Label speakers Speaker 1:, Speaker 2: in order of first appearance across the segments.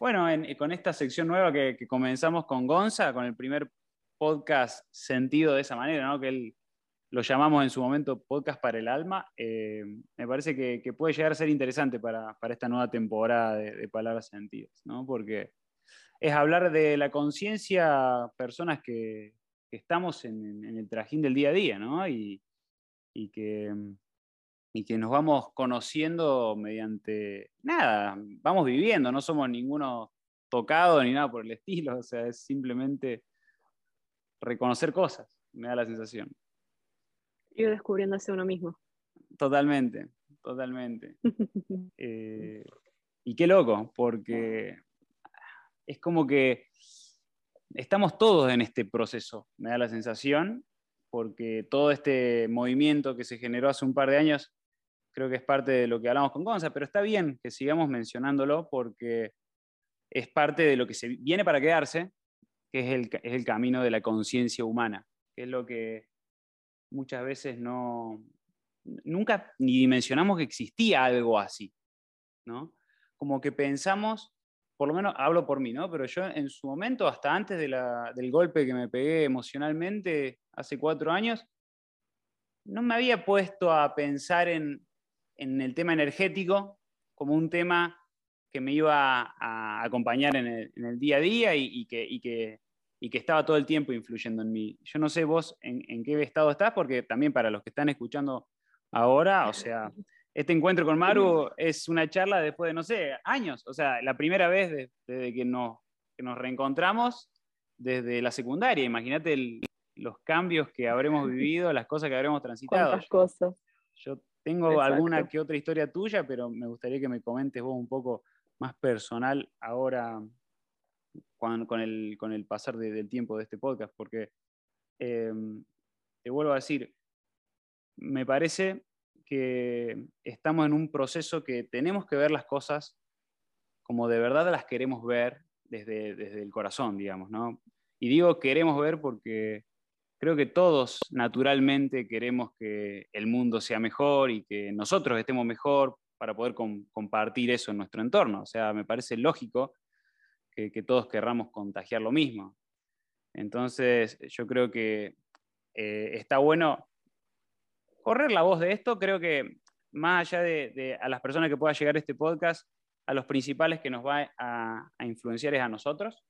Speaker 1: Bueno, con esta sección nueva que, comenzamos con Gonza, con el primer podcast sentido de esa manera, ¿no? que él lo llamamos en su momento podcast para el alma, eh, me parece que, puede llegar a ser interesante para, esta nueva temporada de, Palabras Sentidas, ¿no? porque es hablar de la conciencia, personas que, estamos en, el trajín del día a día, ¿no? y, que, y que nos vamos conociendo mediante nada, vamos viviendo, no somos ninguno tocado ni nada por el estilo, o sea, es simplemente reconocer cosas, me da la sensación.
Speaker 2: Ir descubriéndose uno mismo.
Speaker 1: Totalmente, totalmente. Eh, y qué loco, porque es como que estamos todos en este proceso, me da la sensación, porque todo este movimiento que se generó hace un par de años creo que es parte de lo que hablamos con Gonza, pero está bien que sigamos mencionándolo porque es parte de lo que se viene para quedarse, que es el, es el camino de la conciencia humana, que es lo que muchas veces no, nunca ni dimensionamos que existía algo así, ¿no? Como que pensamos, por lo menos hablo por mí, ¿no? Pero yo en su momento, hasta antes del golpe que me pegué emocionalmente hace cuatro años, no me había puesto a pensar en en el tema energético como un tema que me iba a acompañar en el, día a día y, que, que, que, estaba todo el tiempo influyendo en mí. Yo no sé vos en, qué estado estás, porque también para los que están escuchando ahora, o sea, este encuentro con Maru es una charla después de, no sé, años, o sea, la primera vez desde que nos, nos reencontramos desde la secundaria. Imagínate los cambios que habremos vivido, las cosas que habremos transitado.
Speaker 2: ¿Cuántas cosas?
Speaker 1: Yo tengo alguna que otra historia tuya, pero me gustaría que me comentes vos un poco más personal ahora con, el, con el, pasar del tiempo de este podcast, porque em, te vuelvo a decir, me parece que estamos en un proceso que tenemos que ver las cosas como de verdad las queremos ver desde, desde el corazón, digamos, ¿no? Y digo queremos ver porque creo que todos naturalmente queremos que el mundo sea mejor y que nosotros estemos mejor para poder compartir eso en nuestro entorno. O sea, me parece lógico que, todos querramos contagiar lo mismo. Entonces, yo creo que eh, está bueno correr la voz de esto. Creo que más allá de, a las personas que pueda llegar este podcast, a los principales que nos va a, influenciar es a nosotros,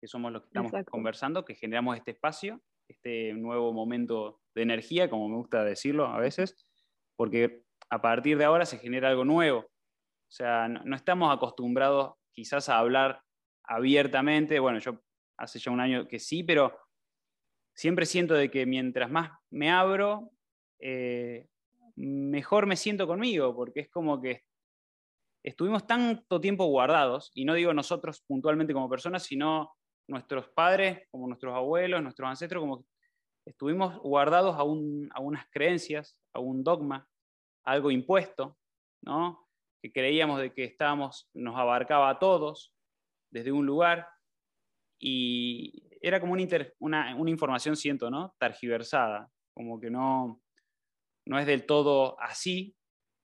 Speaker 1: que somos los que estamos conversando, que generamos este espacio este nuevo momento de energía, como me gusta decirlo a veces, porque a partir de ahora se genera algo nuevo. O sea, no, estamos acostumbrados quizás a hablar abiertamente, bueno, yo hace ya un año que sí, pero siempre siento de que mientras más me abro, eh, mejor me siento conmigo, porque es como que estuvimos tanto tiempo guardados, y no digo nosotros puntualmente como personas, sino nuestros padres, como nuestros abuelos, nuestros ancestros, como estuvimos guardados a, unas creencias, a un dogma, algo impuesto, ¿no? que creíamos de que estábamos, nos abarcaba a todos desde un lugar y era como una, una, información, siento, ¿no? Targiversada, como que no, no es del todo así.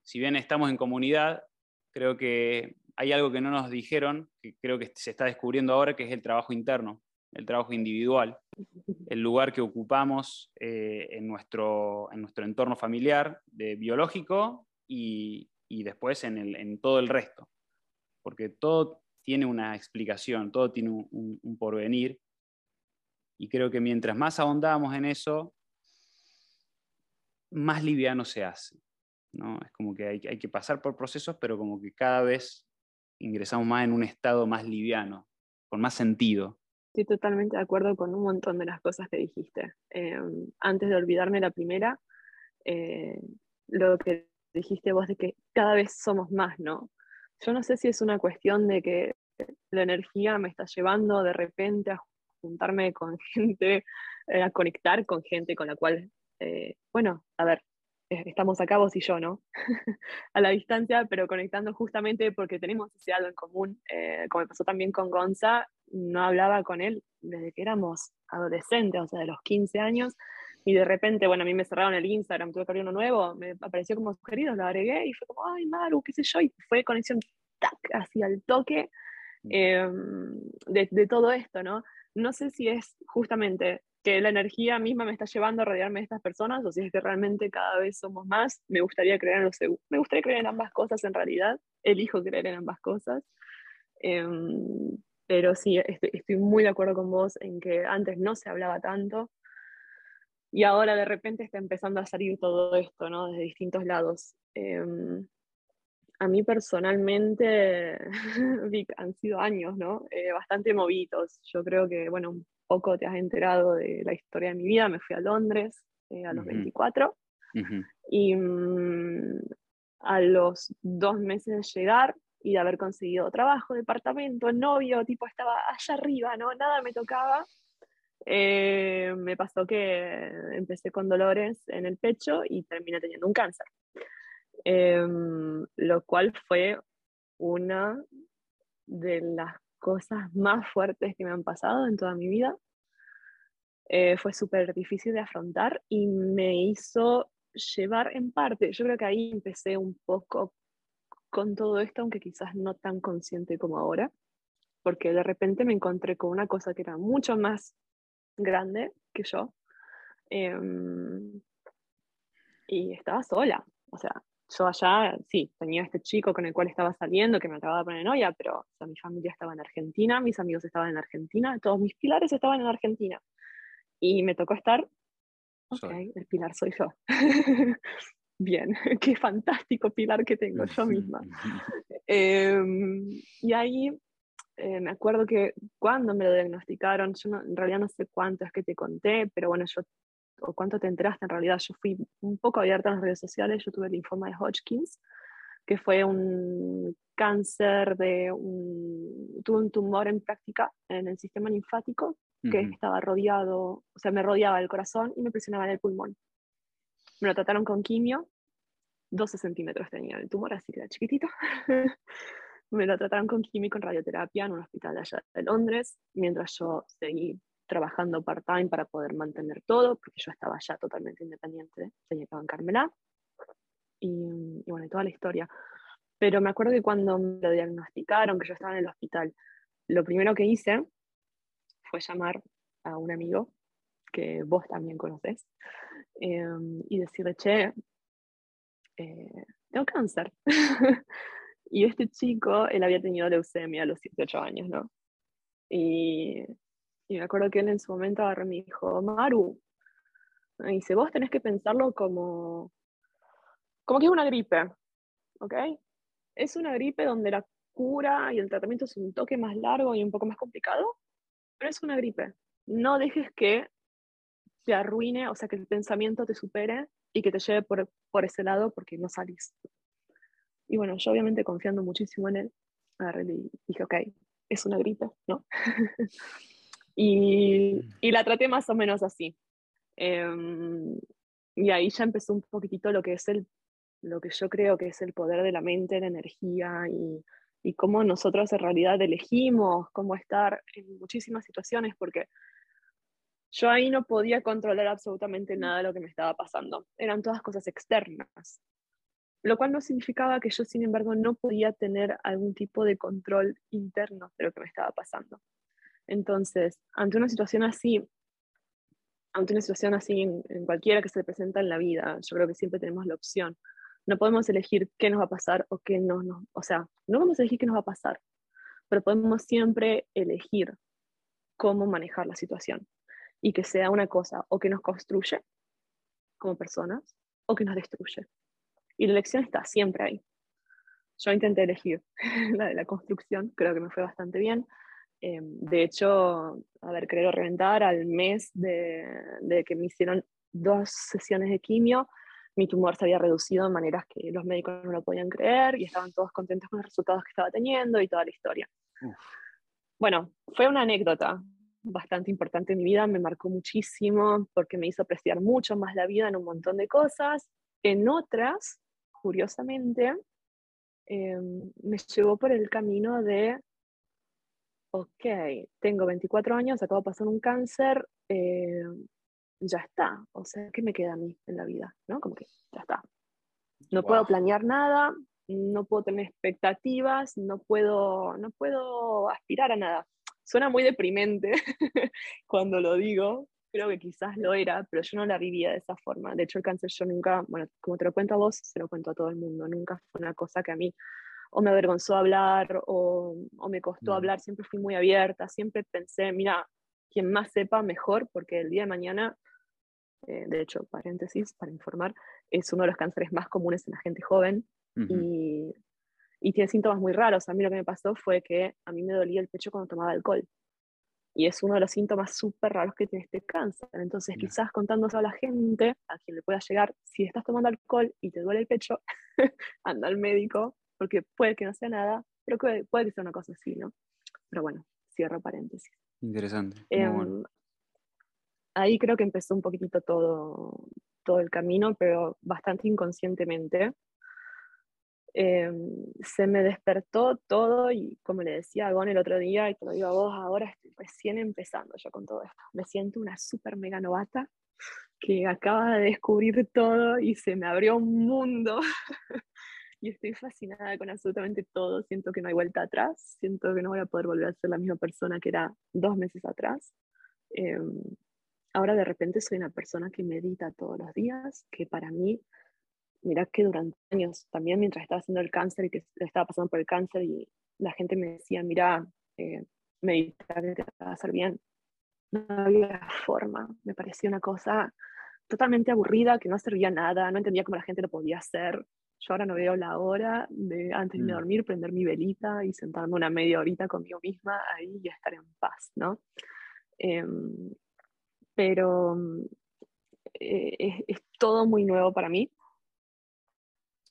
Speaker 1: Si bien estamos en comunidad, creo que hay algo que no nos dijeron, que creo que se está descubriendo ahora, que es el trabajo interno, el trabajo individual, el lugar que ocupamos eh, en, nuestro, en nuestro entorno familiar, de biológico y, después en, todo el resto. Porque todo tiene una explicación, todo tiene un, porvenir. Y creo que mientras más ahondamos en eso, más liviano se hace. ¿no? Es como que hay, hay, que pasar por procesos, pero como que cada vez ingresamos más en un estado más liviano, con más sentido.
Speaker 2: Estoy totalmente de acuerdo con un montón de las cosas que dijiste. Em, antes de olvidarme la primera, eh, lo que dijiste vos de que cada vez somos más, ¿no? Yo no sé si es una cuestión de que la energía me está llevando de repente a juntarme con gente, eh, a conectar con gente con la cual, eh, bueno, a ver, eh, estamos acá vos y yo, ¿no? a la distancia, pero conectando justamente porque tenemos ese algo en común. Eh, como me pasó también con Gonza, no hablaba con él desde que éramos adolescentes, o sea, de los 15 años, y de repente, bueno, a mí me cerraron el Instagram, tuve que abrir uno nuevo, me apareció como sugerido, lo agregué y fue como, ay, Maru, qué sé yo, y fue conexión, tac, así al toque. de, de, todo esto, ¿no? No sé si es justamente que la energía misma me está llevando a rodearme de estas personas o si es que realmente cada vez somos más. Me gustaría creer en, los, me gustaría creer en ambas cosas en realidad. Elijo creer en ambas cosas. Em, pero sí, estoy, estoy, muy de acuerdo con vos en que antes no se hablaba tanto y ahora de repente está empezando a salir todo esto, ¿no? Desde distintos lados. Em, a mí personalmente, han sido años, ¿no? Eh, bastante movidos. Yo creo que, bueno, poco te has enterado de la historia de mi vida. Me fui a Londres eh, a los 24 y mm, a los dos meses de llegar y de haber conseguido trabajo, departamento, novio, tipo estaba allá arriba, ¿no? Nada me tocaba. Eh, me pasó que empecé con dolores en el pecho y terminé teniendo un cáncer, em, lo cual fue una de las cosas más fuertes que me han pasado en toda mi vida. Eh, fue súper difícil de afrontar y me hizo llevar en parte, yo creo que ahí empecé un poco con todo esto, aunque quizás no tan consciente como ahora, porque de repente me encontré con una cosa que era mucho más grande que yo. Em, y estaba sola. O sea, yo allá, sí, tenía este chico con el cual estaba saliendo, que me acababa de poner novia, pero mi familia estaba en Argentina, mis amigos estaban en Argentina, todos mis pilares estaban en Argentina. Y me tocó estar, ok, el pilar soy yo. bien, qué fantástico pilar que tengo yo misma. Em, y ahí eh, me acuerdo que cuando me lo diagnosticaron, yo en realidad no sé cuánto es que te conté, pero bueno, yo, o cuánto te enteraste, en realidad yo fui un poco abierta en las redes sociales, yo tuve el linfoma de Hodgkins, que fue un cáncer de un, tuve un tumor en práctica en el sistema linfático que estaba rodeado, o sea, me rodeaba el corazón y me presionaba en el pulmón. Me lo trataron con quimio, 12 centímetros tenía el tumor, así que era chiquitito. me lo trataron con quimio y con radioterapia en un hospital allá de Londres, mientras yo seguí trabajando part-time para poder mantener todo, porque yo estaba ya totalmente independiente, tenía que bancármela. Y, y bueno, toda la historia. Pero me acuerdo que cuando me lo diagnosticaron, que yo estaba en el hospital, lo primero que hice fue llamar a un amigo que vos también conoces em, y decirle, che, eh, tengo cáncer. y este chico, él había tenido leucemia a los 18 años, ¿no? Y, y me acuerdo que él en su momento agarró y me dijo, Maru, y dice, vos tenés que pensarlo como, como que es una gripe, ¿ok? Es una gripe donde la cura y el tratamiento es un toque más largo y un poco más complicado, pero es una gripe. No dejes que te arruine, o sea, que el pensamiento te supere y que te lleve por, por ese lado porque no salís. Y bueno, yo obviamente confiando muchísimo en él, agarré y dije, ok, es una gripe, ¿no? y, y, la traté más o menos así. Em, y ahí ya empezó un poquitito lo que es el, lo que yo creo que es el poder de la mente, la energía y, y cómo nosotros en realidad elegimos cómo estar en muchísimas situaciones, porque yo ahí no podía controlar absolutamente nada de lo que me estaba pasando. Eran todas cosas externas. Lo cual no significaba que yo, sin embargo, no podía tener algún tipo de control interno de lo que me estaba pasando. Entonces, ante una situación así, ante una situación así en, cualquiera que se presenta en la vida, yo creo que siempre tenemos la opción. No podemos elegir qué nos va a pasar o qué no nos... O sea, no a elegir qué nos va a pasar, pero podemos siempre elegir cómo manejar la situación y que sea una cosa o que nos construye como personas o que nos destruye. Y la elección está siempre ahí. Yo intenté elegir la de la construcción, creo que me fue bastante bien. Em, de hecho, haber querido reventar al mes de, de, que me hicieron dos sesiones de quimio, mi tumor se había reducido de maneras que los médicos no lo podían creer y estaban todos contentos con los resultados que estaba teniendo y toda la historia. Bueno, fue una anécdota, bastante importante en mi vida, me marcó muchísimo porque me hizo apreciar mucho más la vida en un montón de cosas. En otras, curiosamente, em, me llevó por el camino de, ok, tengo 24 años, acabo de pasar un cáncer, em, ya está, o sea, ¿qué me queda a mí en la vida? ¿No? Como que ya está. No puedo planear nada, no puedo tener expectativas, no puedo, no puedo aspirar a nada. Suena muy deprimente cuando lo digo, creo que quizás lo era, pero yo no la vivía de esa forma. De hecho, el cáncer yo nunca, bueno, como te lo cuento a vos, se lo cuento a todo el mundo, nunca fue una cosa que a mí o me avergonzó hablar o, o me costó hablar, siempre fui muy abierta, siempre pensé, mira, quien más sepa, mejor, porque el día de mañana, eh, de hecho, paréntesis, para informar, es uno de los cánceres más comunes en la gente joven y, y tiene síntomas muy raros. A mí lo que me pasó fue que a mí me dolía el pecho cuando tomaba alcohol. Y es uno de los síntomas súper raros que tiene este cáncer. Entonces, quizás contándose a la gente, a quien le pueda llegar, si estás tomando alcohol y te duele el pecho, anda al médico, porque puede que no sea nada, pero puede, puede que sea una cosa así, ¿no? Pero bueno, cierro paréntesis.
Speaker 1: Interesante.
Speaker 2: Em, ahí creo que empezó un poquitito todo, todo el camino, pero bastante inconscientemente. Em, se me despertó todo y como le decía a Gon el otro día, y te lo digo a vos, ahora estoy recién empezando yo con todo esto. Me siento una súper mega novata que acaba de descubrir todo y se me abrió un mundo y estoy fascinada con absolutamente todo. Siento que no hay vuelta atrás, siento que no voy a poder volver a ser la misma persona que era dos meses atrás. Em, ahora de repente soy una persona que medita todos los días, que para mí mira que durante años, también mientras estaba haciendo el cáncer y que estaba pasando por el cáncer y la gente me decía, mira, eh, te va a hacer bien. No había forma, me parecía una cosa totalmente aburrida, que no servía nada, no entendía cómo la gente lo podía hacer. Yo ahora no veo la hora de antes de mm. dormir prender mi velita y sentarme una media horita conmigo misma ahí y estar en paz, ¿no? Em, pero eh, es, es, todo muy nuevo para mí.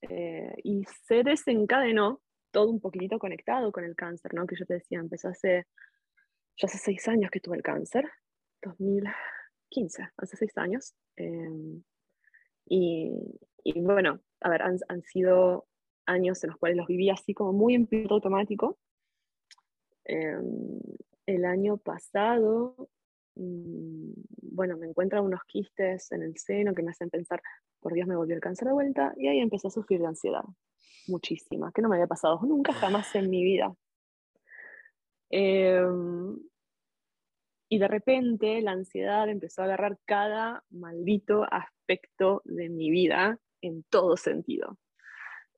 Speaker 2: Eh, y se desencadenó todo un poquitito conectado con el cáncer, ¿no? Que yo te decía, empezó hace, ya hace seis años que tuve el cáncer, 2015, hace seis años. Em, y, y, bueno, a ver, han, sido años en los cuales los viví así como muy en piloto automático. Em, el año pasado, mm, bueno, me encuentran unos quistes en el seno que me hacen pensar, por Dios me volvió el cáncer de vuelta y ahí empecé a sufrir de ansiedad, muchísima, que no me había pasado nunca jamás en mi vida. Em, y de repente la ansiedad empezó a agarrar cada maldito aspecto de mi vida en todo sentido.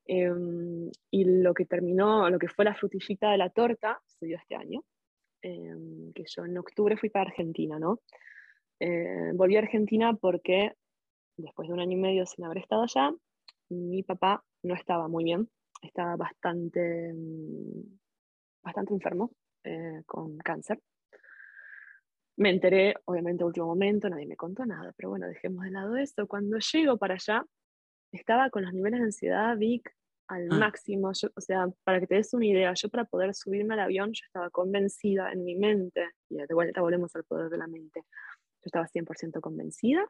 Speaker 2: Em, y lo que terminó, lo que fue la frutillita de la torta, se dio este año, em, que yo en octubre fui para Argentina, ¿no? Eh, volví a Argentina porque después de un año y medio sin haber estado allá, mi papá no estaba muy bien, estaba bastante, mm, bastante enfermo eh, con cáncer. Me enteré, obviamente, último momento, nadie me contó nada, pero bueno, dejemos de lado esto. Cuando llego para allá, estaba con los niveles de ansiedad Vic al ah. máximo. o sea, para que te des una idea, yo para poder subirme al avión, yo estaba convencida en mi mente, y de vuelta volvemos al poder de la mente, yo estaba 100% convencida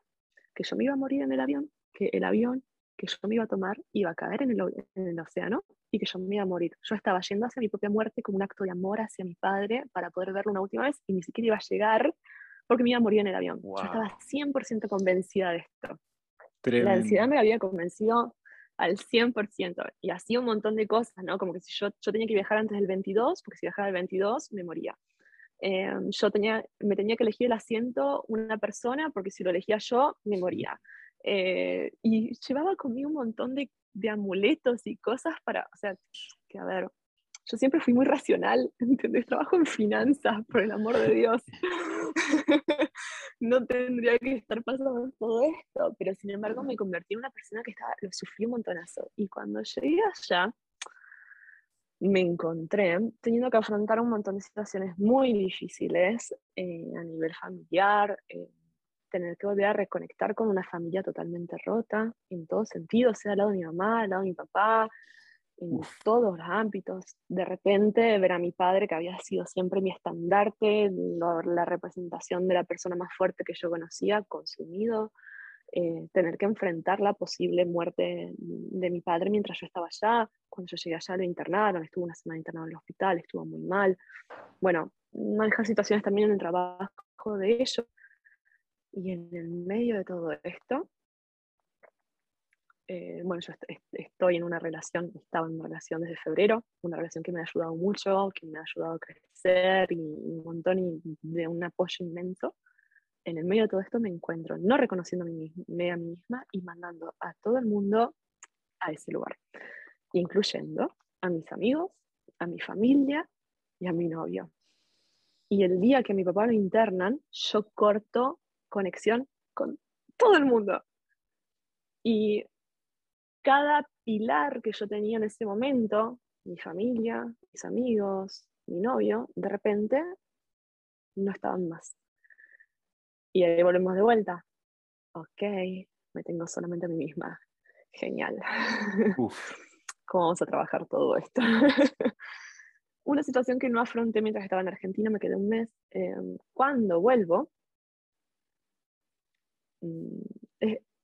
Speaker 2: que yo me iba a morir en el avión, que el avión que yo me iba a tomar iba a caer en el, en el océano y que yo me iba a morir. Yo estaba yendo hacia mi propia muerte como un acto de amor hacia mi padre para poder verlo una última vez y ni siquiera iba a llegar porque me iba a morir en el avión. Yo estaba 100% convencida de esto. La ansiedad me había convencido al 100% y hacía un montón de cosas, ¿no? Como que si yo, yo tenía que viajar antes del 22, porque si viajaba el 22 me moría. Em, yo tenía, me tenía que elegir el asiento una persona porque si lo elegía yo me moría. Eh, y llevaba conmigo un montón de, de, amuletos y cosas para, o sea, que a ver, yo siempre fui muy racional, ¿entendés? Trabajo en finanzas, por el amor de Dios. no tendría que estar pasando todo esto, pero sin embargo me convertí en una persona que estaba, lo sufrí un montonazo. Y cuando llegué allá, me encontré teniendo que afrontar un montón de situaciones muy difíciles eh, a nivel familiar, eh, tener que volver a reconectar con una familia totalmente rota, en todos sentidos, sea al lado de mi mamá, al lado de mi papá, en todos los ámbitos. De repente ver a mi padre, que había sido siempre mi estandarte, la representación de la persona más fuerte que yo conocía, consumido, eh, tener que enfrentar la posible muerte de mi padre mientras yo estaba allá. Cuando yo llegué allá lo internaron, estuvo una semana internado en el hospital, estuvo muy mal. Bueno, manejar situaciones también en el trabajo de ellos. Y en el medio de todo esto, eh, bueno, yo estoy en una relación, estaba en una relación desde febrero, una relación que me ha ayudado mucho, que me ha ayudado a crecer y, un montón y de un apoyo inmenso. En el medio de todo esto me encuentro no reconociendo a mí, a mí misma y mandando a todo el mundo a ese lugar, incluyendo a mis amigos, a mi familia y a mi novio. Y el día que mi papá lo internan, yo corto conexión con todo el mundo. Y cada pilar que yo tenía en ese momento, mi familia, mis amigos, mi novio, de repente no estaban más. Y ahí volvemos de vuelta. Ok, me tengo solamente a mí misma. Genial. ¿Cómo vamos a trabajar todo esto? Una situación que no afronté mientras estaba en Argentina, me quedé un mes. Em, cuando vuelvo, mm,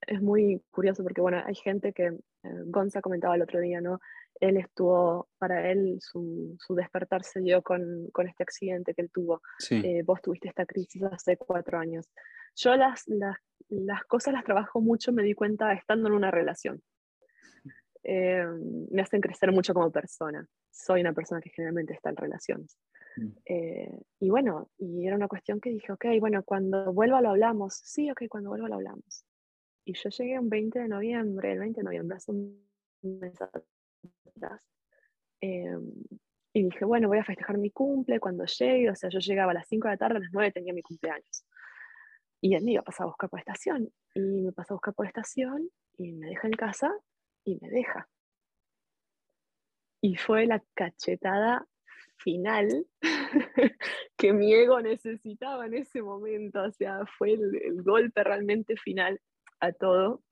Speaker 2: es muy curioso porque, bueno, hay gente que, eh, Gonza comentaba el otro día, ¿no? Él estuvo, para él, su, su despertar se dio con, con, este accidente que él tuvo. Eh, vos tuviste esta crisis hace cuatro años. Yo las, las, las, cosas las trabajo mucho, me di cuenta estando en una relación. Eh, me hacen crecer mucho como persona. Soy una persona que generalmente está en relaciones. Mm. y bueno, y era una cuestión que dije, ok, bueno, cuando vuelva lo hablamos. Sí, ok, cuando vuelva lo hablamos. Y yo llegué un 20 de noviembre, el 20 de noviembre, hace un mes atrás. Em, y dije, bueno, voy a festejar mi cumple cuando llegue. O sea, yo llegaba a las 5 de la tarde, a las 9 tenía mi cumpleaños. Y él me iba a pasar a buscar por estación. Y me pasó a buscar por estación y me deja en casa y me deja. Y fue la cachetada final que mi ego necesitaba en ese momento. O sea, fue el golpe realmente final a todo,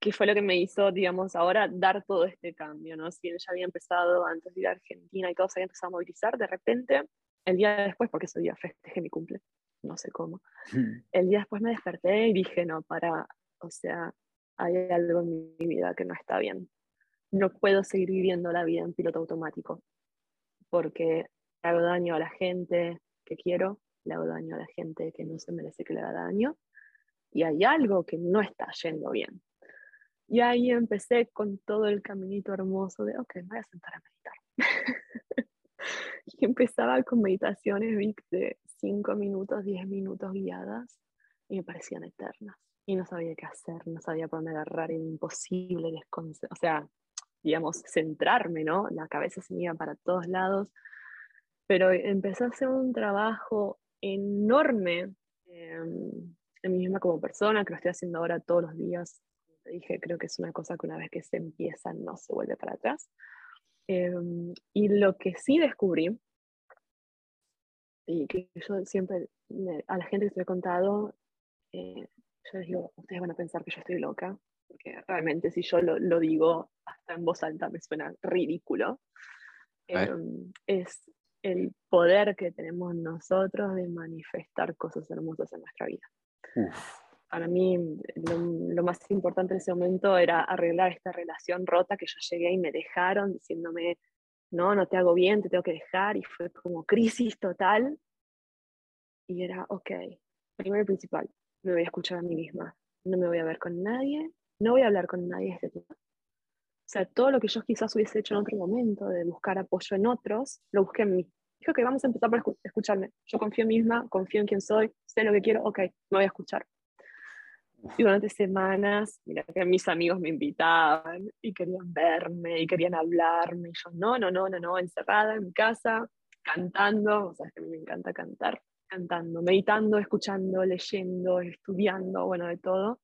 Speaker 2: que fue lo que me hizo, digamos, ahora dar todo este cambio, ¿no? Si bien ya había empezado antes de ir a Argentina y todo se había empezado a movilizar, de repente, el día después, porque ese día festejé mi cumple, no sé cómo, el día después me desperté y dije, no, para, o sea, hay algo en mi vida que no está bien. No puedo seguir viviendo la vida en piloto automático, porque hago daño a la gente que quiero, le hago daño a la gente que no se merece que le haga daño, y hay algo que no está yendo bien. Y ahí empecé con todo el caminito hermoso de, ok, me voy a sentar a meditar. y empezaba con meditaciones de 5 minutos, 10 minutos guiadas y me parecían eternas. Y no sabía qué hacer, no sabía por dónde agarrar, era imposible o sea, digamos, centrarme, ¿no? La cabeza se me iba para todos lados, pero empecé a hacer un trabajo enorme em, mí misma como persona, que lo estoy haciendo ahora todos los días. Como te dije, creo que es una cosa que una vez que se empieza no se vuelve para atrás. Em, y lo que sí descubrí, y que yo siempre, a la gente que se lo he contado, eh, yo les digo, ustedes van a pensar que yo estoy loca, porque realmente si yo lo, lo digo hasta en voz alta me suena ridículo. Em, es el poder que tenemos nosotros de manifestar cosas hermosas en nuestra vida. Para mí lo, más importante en ese momento era arreglar esta relación rota que yo llegué y me dejaron diciéndome, no, no te hago bien, te tengo que dejar y fue como crisis total. Y era, ok, primero y principal, me voy a escuchar a mí misma, no me voy a ver con nadie, no voy a hablar con nadie de este tema. O sea, todo lo que yo quizás hubiese hecho en otro momento, de buscar apoyo en otros, lo busqué en mí dijo que vamos a empezar por escucharme. Yo confío en mí misma, confío en quién soy, sé lo que quiero, ok, me voy a escuchar. Y durante semanas, mira, que mis amigos me invitaban y querían verme y querían hablarme. Y yo, no, no, no, no, no, encerrada en mi casa, cantando, o sea, que a mí me encanta cantar, cantando, meditando, escuchando, leyendo, estudiando, bueno, de todo.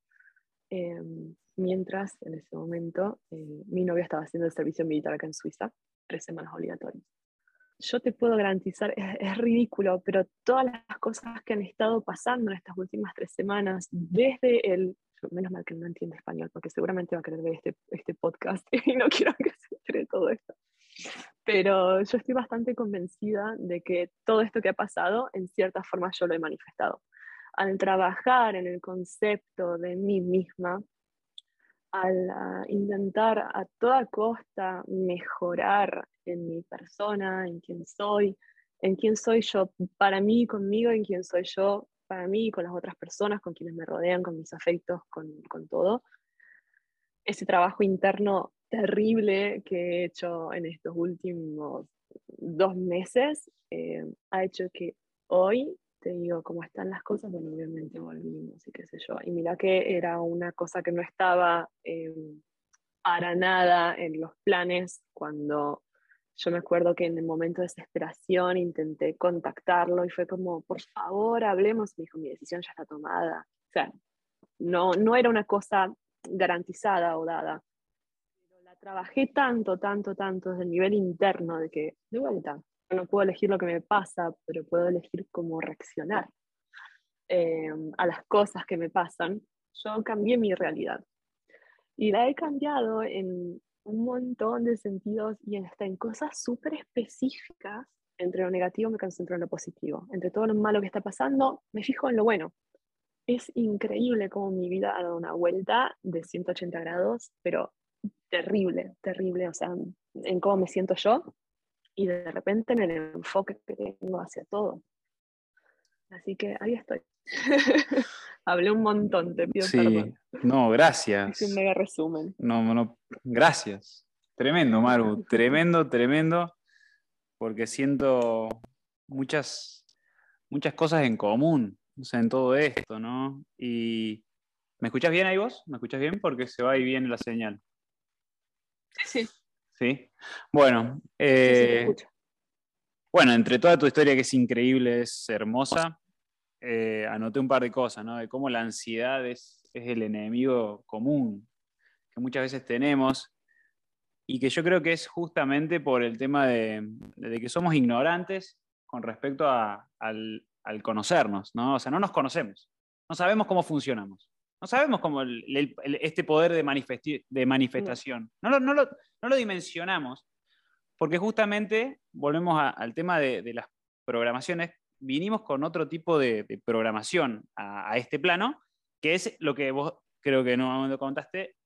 Speaker 2: Em, mientras, en ese momento, eh, mi novia estaba haciendo el servicio militar acá en Suiza, tres semanas obligatorias yo te puedo garantizar, es, ridículo, pero todas las cosas que han estado pasando en estas últimas tres semanas, desde el, menos mal que no entiende español, porque seguramente va a querer ver este, este podcast y no quiero que se entere todo esto. Pero yo estoy bastante convencida de que todo esto que ha pasado, en cierta forma yo lo he manifestado. Al trabajar en el concepto de mí misma, al ah, intentar a toda costa mejorar en mi persona, en quién soy, en quién soy yo para mí, conmigo, en quién soy yo para mí, con las otras personas, con quienes me rodean, con mis afectos, con, con todo. ese trabajo interno terrible que he hecho en estos últimos dos meses eh, ha hecho que hoy te digo cómo están las cosas, bueno, obviamente volvimos y qué sé yo. Y mira que era una cosa que no estaba em, para nada en los planes cuando yo me acuerdo que en el momento de desesperación intenté contactarlo y fue como, por favor, hablemos. Me dijo, mi decisión ya está tomada. O sea, no, no era una cosa garantizada o dada. Pero la trabajé tanto, tanto, tanto desde el nivel interno de que, de vuelta, no puedo elegir lo que me pasa, pero puedo elegir cómo reaccionar eh, a las cosas que me pasan. Yo cambié mi realidad. Y la he cambiado en un montón de sentidos y hasta en cosas súper específicas. Entre lo negativo me concentro en lo positivo. Entre todo lo malo que está pasando, me fijo en lo bueno. Es increíble cómo mi vida ha dado una vuelta de 180 grados, pero terrible, terrible. O sea, en cómo me siento yo y de repente en el enfoque que tengo hacia todo. Así que ahí estoy. Hablé un montón, te pido
Speaker 1: sí. No, gracias.
Speaker 2: Es un mega resumen.
Speaker 1: No, no, gracias. Tremendo, Maru. tremendo, tremendo. Porque siento muchas, muchas cosas en común o sea, en todo esto, ¿no? Y. ¿Me escuchas bien ahí vos? ¿Me escuchas bien? Porque se va y viene la señal.
Speaker 2: Sí.
Speaker 1: Sí. Bueno, eh, bueno, entre toda tu historia que es increíble, es hermosa, eh, anoté un par de cosas, ¿no? De cómo la ansiedad es, el enemigo común que muchas veces tenemos y que yo creo que es justamente por el tema de, que somos ignorantes con respecto al, conocernos, ¿no? O sea, no nos conocemos, no sabemos cómo funcionamos. No sabemos cómo este poder de, manifestación. No, lo, dimensionamos, porque justamente volvemos al tema de, las programaciones, vinimos con otro tipo de, programación a, este plano, que es lo que vos creo que en un momento contaste,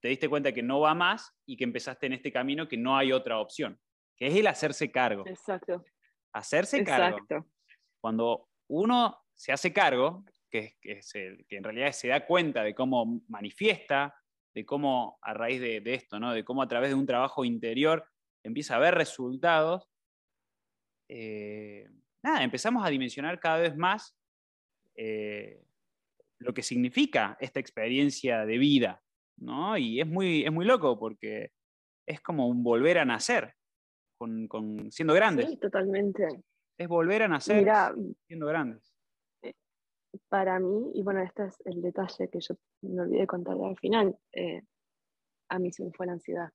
Speaker 1: te diste cuenta que no va más y que empezaste en este camino que no hay otra opción, que es el hacerse cargo.
Speaker 2: Exacto.
Speaker 1: Hacerse
Speaker 2: Exacto.
Speaker 1: cargo. Cuando uno se hace cargo, que, es el, que en realidad se da cuenta de cómo manifiesta, de cómo a raíz de, esto, ¿no? de cómo a través de un trabajo interior empieza a ver resultados, eh, nada, empezamos a dimensionar cada vez más eh, lo que significa esta experiencia de vida, ¿no? Y es muy, es muy loco porque es como un volver a nacer, con, siendo grandes.
Speaker 2: Sí, totalmente.
Speaker 1: Es volver a nacer siendo grandes
Speaker 2: para mí, y bueno, este es el detalle que yo me olvidé contar al final, eh, a mí se me fue la ansiedad.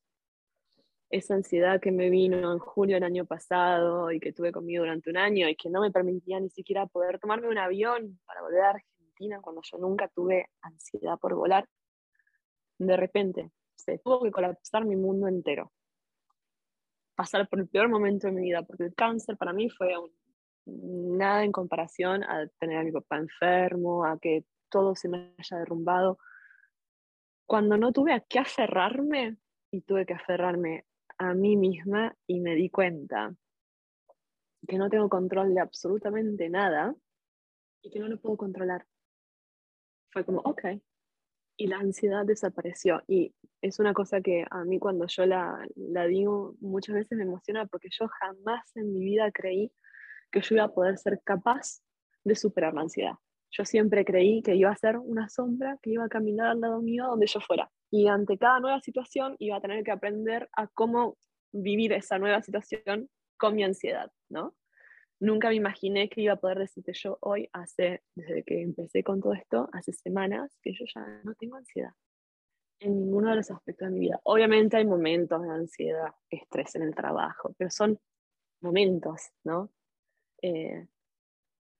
Speaker 2: Esa ansiedad que me vino en julio del año pasado y que tuve conmigo durante un año y que no me permitía ni siquiera poder tomarme un avión para volver a Argentina cuando yo nunca tuve ansiedad por volar, de repente se tuvo que colapsar mi mundo entero. Pasar por el peor momento de mi vida, porque el cáncer para mí fue nada en comparación a tener a mi papá enfermo, a que todo se me haya derrumbado. Cuando no tuve a qué aferrarme y tuve que aferrarme a mí misma y me di cuenta que no tengo control de absolutamente nada y que no lo puedo controlar. Fue como, ok. Y la ansiedad desapareció. Y es una cosa que a mí cuando yo la, la digo muchas veces me emociona porque yo jamás en mi vida creí que yo iba a poder ser capaz de superar la ansiedad. Yo siempre creí que iba a ser una sombra que iba a caminar al lado mío donde yo fuera. Y ante cada nueva situación iba a tener que aprender a cómo vivir esa nueva situación con mi ansiedad, ¿no? Nunca me imaginé que iba a poder decirte yo hoy, hace, desde que empecé con todo esto, hace semanas, que yo ya no tengo ansiedad en ninguno de los aspectos de mi vida. Obviamente hay momentos de ansiedad, estrés en el trabajo, pero son momentos, ¿no?
Speaker 1: Eh,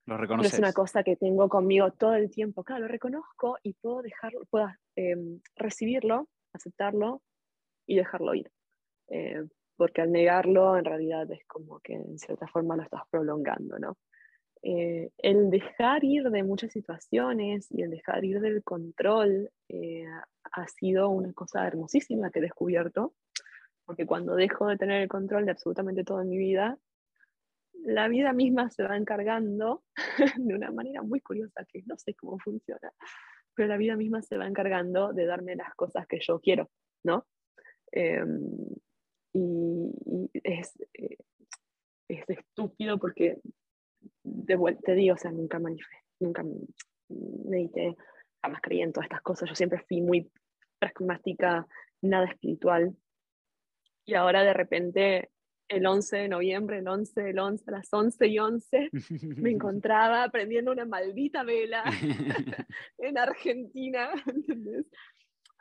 Speaker 1: lo reconoces.
Speaker 2: es una cosa que tengo conmigo todo el tiempo. Claro, lo reconozco y puedo dejarlo, puedo em, recibirlo, aceptarlo y dejarlo ir. Eh, porque al negarlo, en realidad es como que en cierta forma lo estás prolongando, ¿no? Eh, el dejar ir de muchas situaciones y el dejar ir del control ha sido una cosa hermosísima que he descubierto, porque cuando dejo de tener el control de absolutamente todo en mi vida, la vida misma se va encargando de una manera muy curiosa que no sé cómo funciona, pero la vida misma se va encargando de darme las cosas que yo quiero, ¿no? Em, y, es, eh, es, estúpido porque, de vuelta, te digo, o sea, nunca manifesté, nunca medité, jamás creí en todas estas cosas, yo siempre fui muy pragmática, nada espiritual, y ahora de repente el 11 de noviembre, el 11 del 11, a las 11 y 11, me encontraba prendiendo una maldita vela en Argentina, ¿entendés?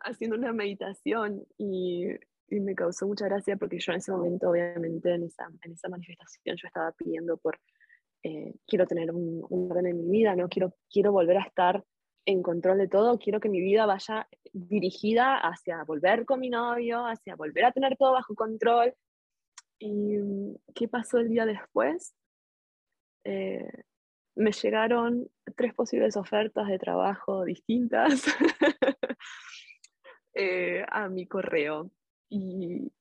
Speaker 2: haciendo una meditación y, y, me causó mucha gracia porque yo en ese momento, obviamente, en esa, en esa manifestación yo estaba pidiendo por, eh, quiero tener un, un, orden en mi vida, ¿no? Quiero, quiero volver a estar en control de todo, quiero que mi vida vaya dirigida hacia volver con mi novio, hacia volver a tener todo bajo control. ¿Y qué pasó el día después? Eh, me llegaron tres posibles ofertas de trabajo distintas eh, a mi correo. Y,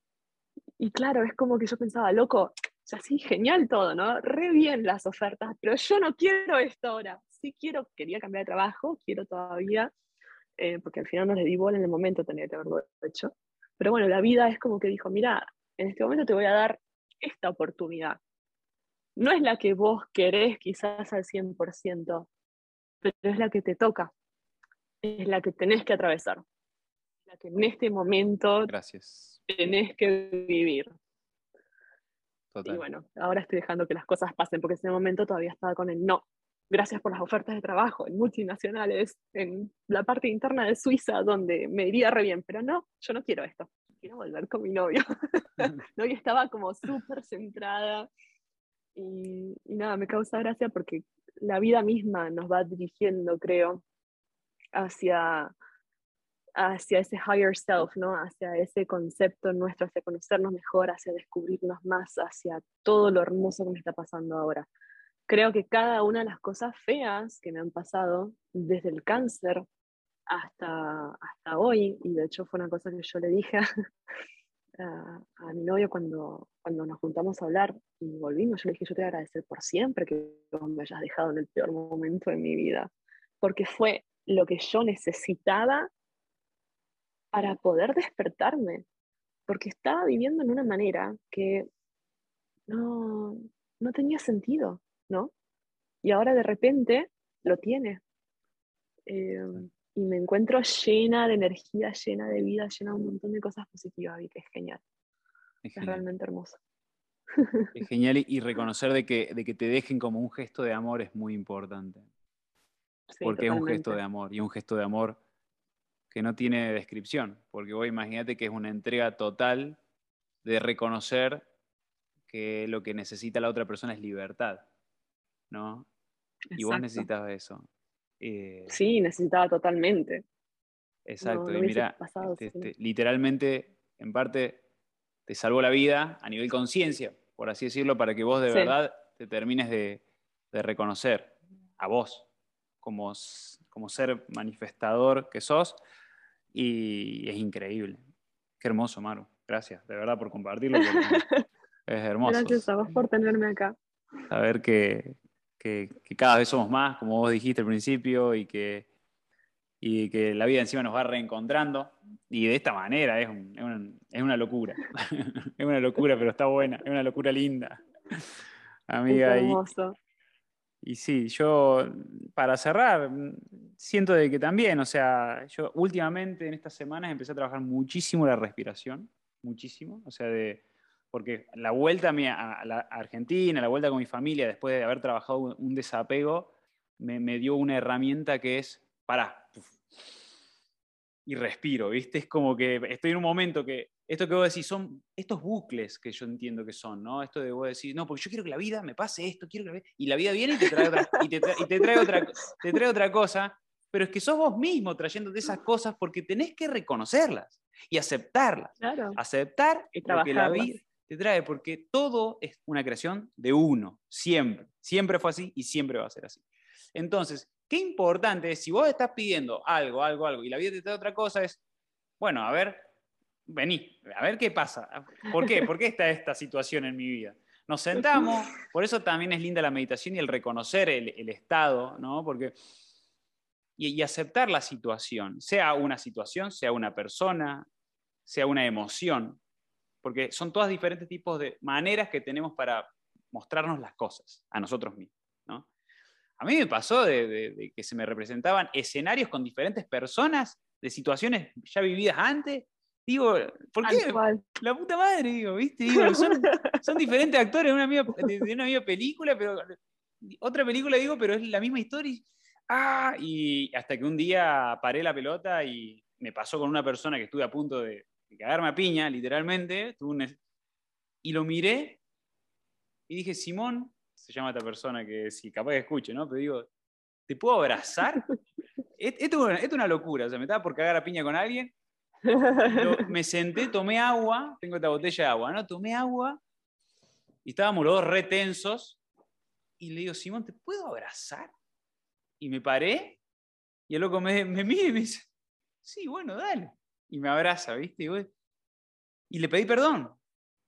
Speaker 2: y claro, es como que yo pensaba, loco, sea, sí, genial todo, ¿no? Re bien las ofertas, pero yo no quiero esto ahora sí quiero, quería cambiar de trabajo, quiero todavía, eh, porque al final no le di bola en el momento, tenía que haberlo hecho. Pero bueno, la vida es como que dijo, mira, en este momento te voy a dar esta oportunidad. No es la que vos querés quizás al 100%, pero es la que te toca, es la que tenés que atravesar, la que en este momento
Speaker 1: Gracias.
Speaker 2: tenés que vivir. Y bueno, ahora estoy dejando que las cosas pasen, porque en ese momento todavía estaba con el no gracias por las ofertas de trabajo en multinacionales, en la parte interna de Suiza, donde me iría re bien, pero no, yo no quiero esto, quiero volver con mi novio. ¿no? Estaba como súper centrada y, y, nada, me causa gracia porque la vida misma nos va dirigiendo, creo, hacia, hacia ese higher self, ¿no? hacia ese concepto nuestro, hacia conocernos mejor, hacia descubrirnos más, hacia todo lo hermoso que me está pasando ahora creo que cada una de las cosas feas que me han pasado, desde el cáncer hasta, hasta hoy, y de hecho fue una cosa que yo le dije a, a, mi novio cuando, cuando nos juntamos a hablar y volvimos, yo le dije, yo te voy a agradecer por siempre que me hayas dejado en el peor momento de mi vida, porque fue lo que yo necesitaba para poder despertarme, porque estaba viviendo en una manera que no, no tenía sentido. ¿no? Y ahora de repente lo tiene. Eh, y me encuentro llena de energía, llena de vida, llena de un montón de cosas positivas que es genial. Es, realmente hermoso.
Speaker 1: Es genial y, reconocer de que, de que te dejen como un gesto de amor es muy importante. porque es un gesto de amor y un gesto de amor que no tiene descripción. Porque vos imagínate que es una entrega total de reconocer que lo que necesita la otra persona es libertad. ¿no? Y vos necesitabas eso.
Speaker 2: Eh, sí, necesitaba totalmente.
Speaker 1: Exacto, y mira, este, este, literalmente, en parte, te salvó la vida a nivel conciencia, por así decirlo, para que vos de verdad te termines de, reconocer a vos como, como ser manifestador que sos, y es increíble. Qué hermoso, Maru. Gracias, de verdad, por compartirlo. es hermoso.
Speaker 2: Gracias a vos por tenerme acá.
Speaker 1: Saber que, que, cada vez somos más, como vos dijiste al principio, y que, y que la vida encima nos va reencontrando. Y de esta manera es, es, una locura. es una locura, pero está buena, es una locura linda. Amiga.
Speaker 2: Es hermoso.
Speaker 1: Y, y, sí, yo, para cerrar, siento de que también, o sea, yo últimamente en estas semanas empecé a trabajar muchísimo la respiración, muchísimo, o sea, de porque la vuelta a, la Argentina, la vuelta con mi familia, después de haber trabajado un, desapego, me, dio una herramienta que es, para y respiro, ¿viste? Es como que estoy en un momento que, esto que vos decís, son estos bucles que yo entiendo que son, ¿no? Esto de vos decir, no, porque yo quiero que la vida me pase esto, quiero que la vida... Y la vida viene y te trae otra, y te, trae otra, te trae otra cosa, pero es que sos vos mismo trayéndote esas cosas porque tenés que reconocerlas y aceptarlas.
Speaker 2: Claro.
Speaker 1: Aceptar
Speaker 2: y que la vida
Speaker 1: te trae, porque todo es una creación de uno, siempre. Siempre fue así y siempre va a ser así. Entonces, qué importante es, si vos estás pidiendo algo, algo, algo, y la vida te trae otra cosa, es, bueno, a ver, vení, a ver qué pasa. ¿Por qué? ¿Por qué está esta situación en mi vida? Nos sentamos, por eso también es linda la meditación y el reconocer el, el estado, ¿no? Porque y, aceptar la situación, sea una situación, sea una persona, sea una emoción, porque son todas diferentes tipos de maneras que tenemos para mostrarnos las cosas a nosotros mismos. A mí me pasó de, que se me representaban escenarios con diferentes personas, de situaciones ya vividas antes. Digo, ¿por qué? La puta madre, digo, ¿viste? son, diferentes actores de una, misma, de una misma película, pero otra película digo, pero es la misma historia. ¡Ah! Y hasta que un día paré la pelota y me pasó con una persona que estuve a punto de, cagarme a piña, literalmente. Y lo miré y dije, Simón, se llama esta persona que si capaz que escuche, ¿no? Pero digo, ¿te puedo abrazar? esto, es una locura, o sea, me estaba por cagar a piña con alguien. me senté, tomé agua, tengo esta botella de agua, ¿no? Tomé agua y estábamos los dos retensos. Y le digo, Simón, ¿te puedo abrazar? Y me paré y el loco me, me mira y me dice, sí, bueno, dale. Y me abraza, ¿viste? Y, le pedí perdón.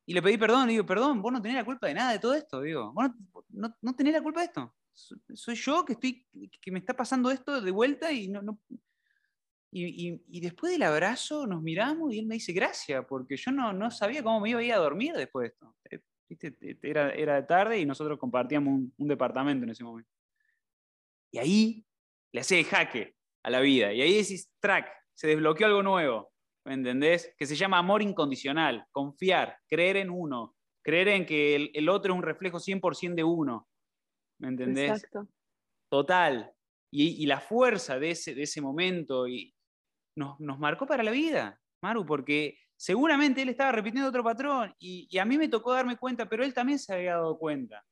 Speaker 1: Y le pedí perdón, y digo, perdón, vos no tenés la culpa de nada de todo esto, digo, vos no, no, tenés la culpa de esto. Soy yo que, estoy, que me está pasando esto de vuelta y no... Y, y, después del abrazo nos miramos y él me dice gracias, porque yo no, no sabía cómo me iba a ir a dormir después de esto. Eh, ¿Viste? Era, era tarde y nosotros compartíamos un, un departamento en ese momento. Y ahí le hace jaque a la vida. Y ahí decís, track, se desbloqueó algo nuevo. ¿Me entendés? Que se llama amor incondicional, confiar, creer en uno, creer en que el, otro es un reflejo 100% de uno. ¿Me entendés? Exacto. Total. Y, la fuerza de ese, de ese momento y nos, marcó para la vida, Maru, porque seguramente él estaba repitiendo otro patrón y, y, a mí me tocó darme cuenta, pero él también se había dado cuenta.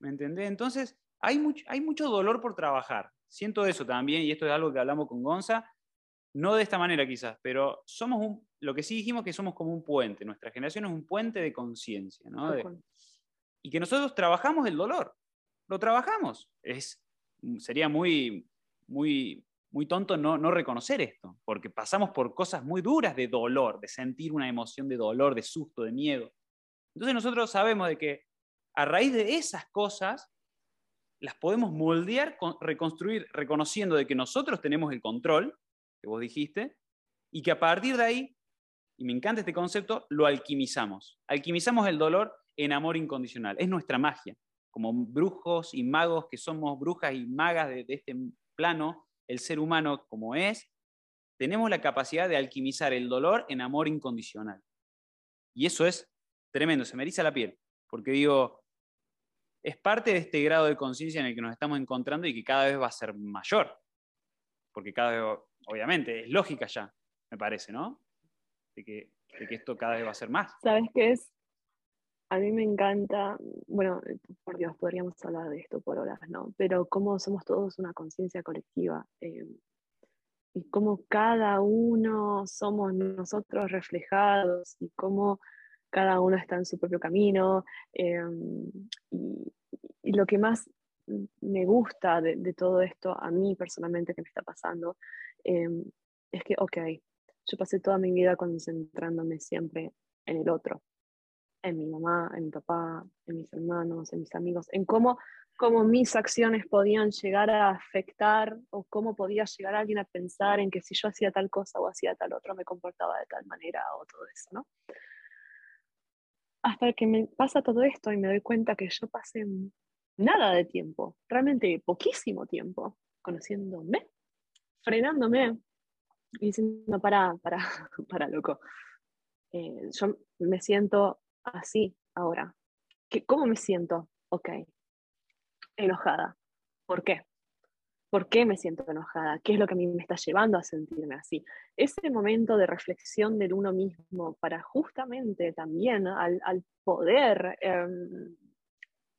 Speaker 1: ¿Me entendés? Entonces, hay mucho, hay mucho dolor por trabajar. Siento eso también, y esto es algo que hablamos con Gonza, no de esta manera quizás, pero somos un, lo que sí dijimos que somos como un puente, nuestra generación es un puente de conciencia, ¿no? y que nosotros trabajamos el dolor, lo trabajamos. Es, sería muy, muy, muy tonto no, no reconocer esto, porque pasamos por cosas muy duras de dolor, de sentir una emoción de dolor, de susto, de miedo. Entonces nosotros sabemos de que a raíz de esas cosas las podemos moldear, reconstruir, reconociendo de que nosotros tenemos el control, que vos dijiste, y que a partir de ahí, y me encanta este concepto, lo alquimizamos. Alquimizamos el dolor en amor incondicional. Es nuestra magia. Como brujos y magos que somos brujas y magas de, de este plano, el ser humano como es, tenemos la capacidad de alquimizar el dolor en amor incondicional. Y eso es tremendo, se me eriza la piel, porque digo, es parte de este grado de conciencia en el que nos estamos encontrando y que cada vez va a ser mayor. Porque cada vez, obviamente, es lógica ya, me parece, ¿no? De que, esto cada vez va a ser más.
Speaker 2: ¿Sabes qué es? A mí me encanta, bueno, por Dios, podríamos hablar de esto por horas, ¿no? Pero cómo somos todos una conciencia colectiva. Eh, y cómo cada uno somos nosotros reflejados y cómo cada uno está en su propio camino. Em, y, lo que más me gusta de, todo esto, a mí personalmente que me está pasando, em, es que, ok, yo pasé toda mi vida concentrándome siempre en el otro, en mi mamá, en mi papá, en mis hermanos, en mis amigos, en cómo, cómo mis acciones podían llegar a afectar o cómo podía llegar alguien a pensar en que si yo hacía tal cosa o hacía tal otro me comportaba de tal manera o todo eso, ¿no? hasta que me pasa todo esto y me doy cuenta que yo pasé nada de tiempo, realmente poquísimo tiempo, conociéndome, frenándome y diciendo, para, para, para, loco. Eh, yo me siento así ahora. ¿Cómo me siento? Ok, enojada. ¿Por qué? ¿Por qué me siento enojada? ¿Qué es lo que a mí me está llevando a sentirme así? Ese momento de reflexión del uno mismo para justamente también al, poder em,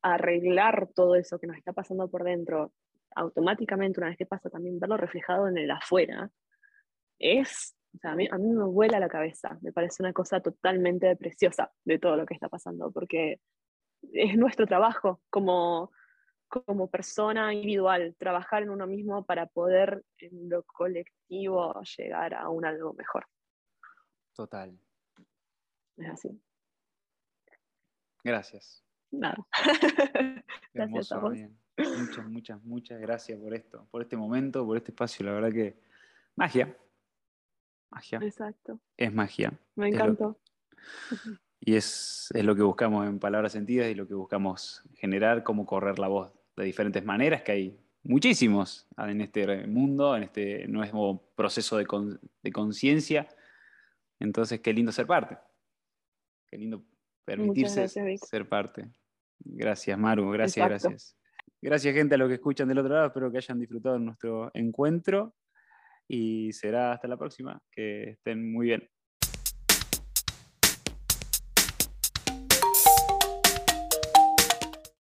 Speaker 2: arreglar todo eso que nos está pasando por dentro, automáticamente una vez que pasa también verlo reflejado en el afuera, es, o sea, a, mí, a mí me vuela la cabeza, me parece una cosa totalmente preciosa de todo lo que está pasando, porque es nuestro trabajo como como persona individual, trabajar en uno mismo para poder en lo colectivo llegar a un algo mejor.
Speaker 1: Total.
Speaker 2: Es así.
Speaker 1: Gracias.
Speaker 2: Nada. Gracias a vos.
Speaker 1: Muchas, muchas, muchas gracias por esto, por este momento, por este espacio. La verdad que magia. Magia.
Speaker 2: Exacto.
Speaker 1: Es magia.
Speaker 2: Me encantó.
Speaker 1: y es, es, lo que buscamos en palabras sentidas y lo que buscamos generar, cómo correr la voz de diferentes maneras, que hay muchísimos en este mundo, en este nuevo proceso de conciencia. Entonces, qué lindo ser parte. Qué lindo permitirse ser parte. Gracias, Maru. Gracias, gracias. Gracias, gente, a los que escuchan del otro lado. Espero que hayan disfrutado de nuestro encuentro y será hasta la próxima. Que estén muy bien.